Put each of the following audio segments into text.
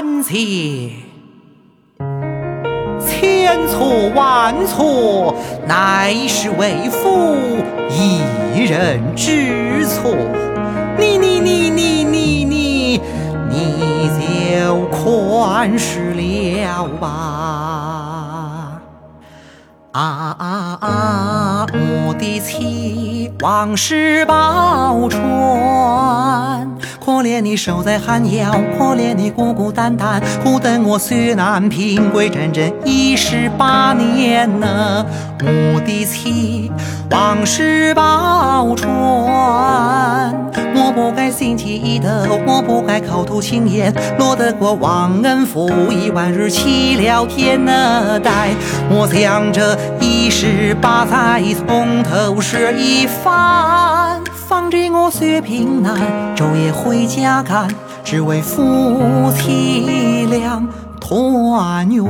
感谢。千错万错，乃是为父一人之错。你你你你你你，你就宽恕了吧。啊！我的妻，往事报传。可怜你守在寒窑，可怜你孤孤单单，苦等我岁月难平归，整整一十八年呢。我的妻，往事报传，我不该心起头，我不该口吐轻言，落得过忘恩负义，万日欺了天呢。待我想这一十八载从头说一番。放着我岁月平安，昼夜回家赶，只为夫妻俩团圆。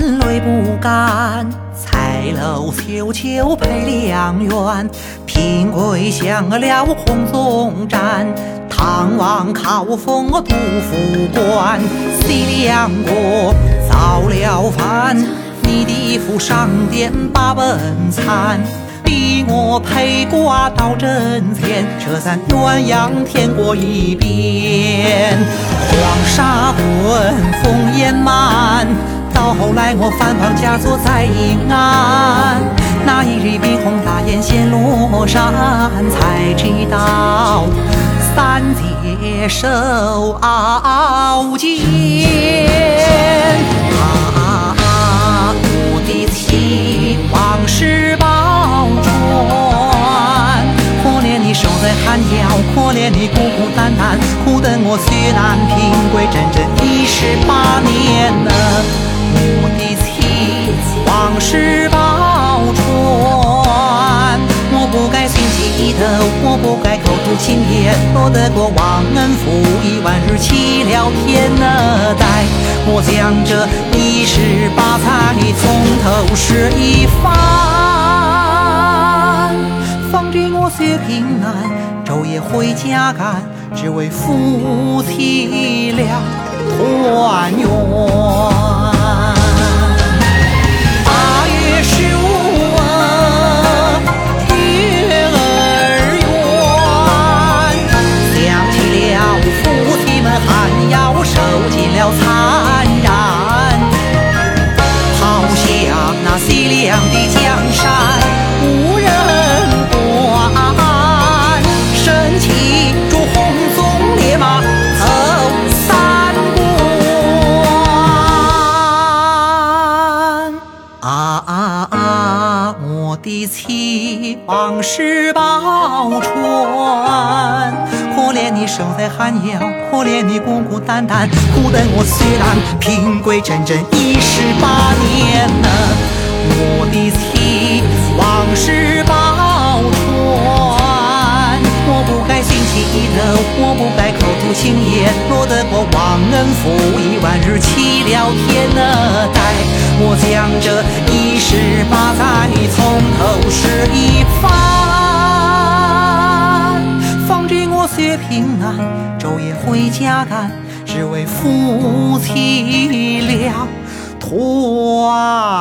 泪不干，彩楼秋秋配良缘。平贵降了红总盏，唐王考封杜甫官。西凉国造了反，你的府上殿把本参。逼我陪挂到阵前，撤散鸳鸯天过一边。黄沙滚，烽烟漫。到后来，我反绑嫁作在银安。那一日，bin 红大雁衔罗衫，才知道三界受熬煎。啊，我的妻，往事报传。可怜你守在寒窑，可怜你孤孤单单，苦等我岁月难平归，整整一十八年呢。往事报传。我不该心起头，我不该口吐轻言，落得过忘恩负义，万日欺了天呢。待我将这一十八载从头说一番，方知我岁月平安，昼夜回家赶，只为夫妻俩团圆。啊啊！我的妻，往事报传。可怜你守在寒窑，可怜你孤孤单单，苦等我虽然平贵，整整一十八年呢。我的妻，往事报传。我不该心起头，我不该口吐轻言，落得过忘恩负义，万日弃了天呢。待我将这一十八载从头说一番，方知我薛平安，昼夜回家赶，只为夫妻俩团。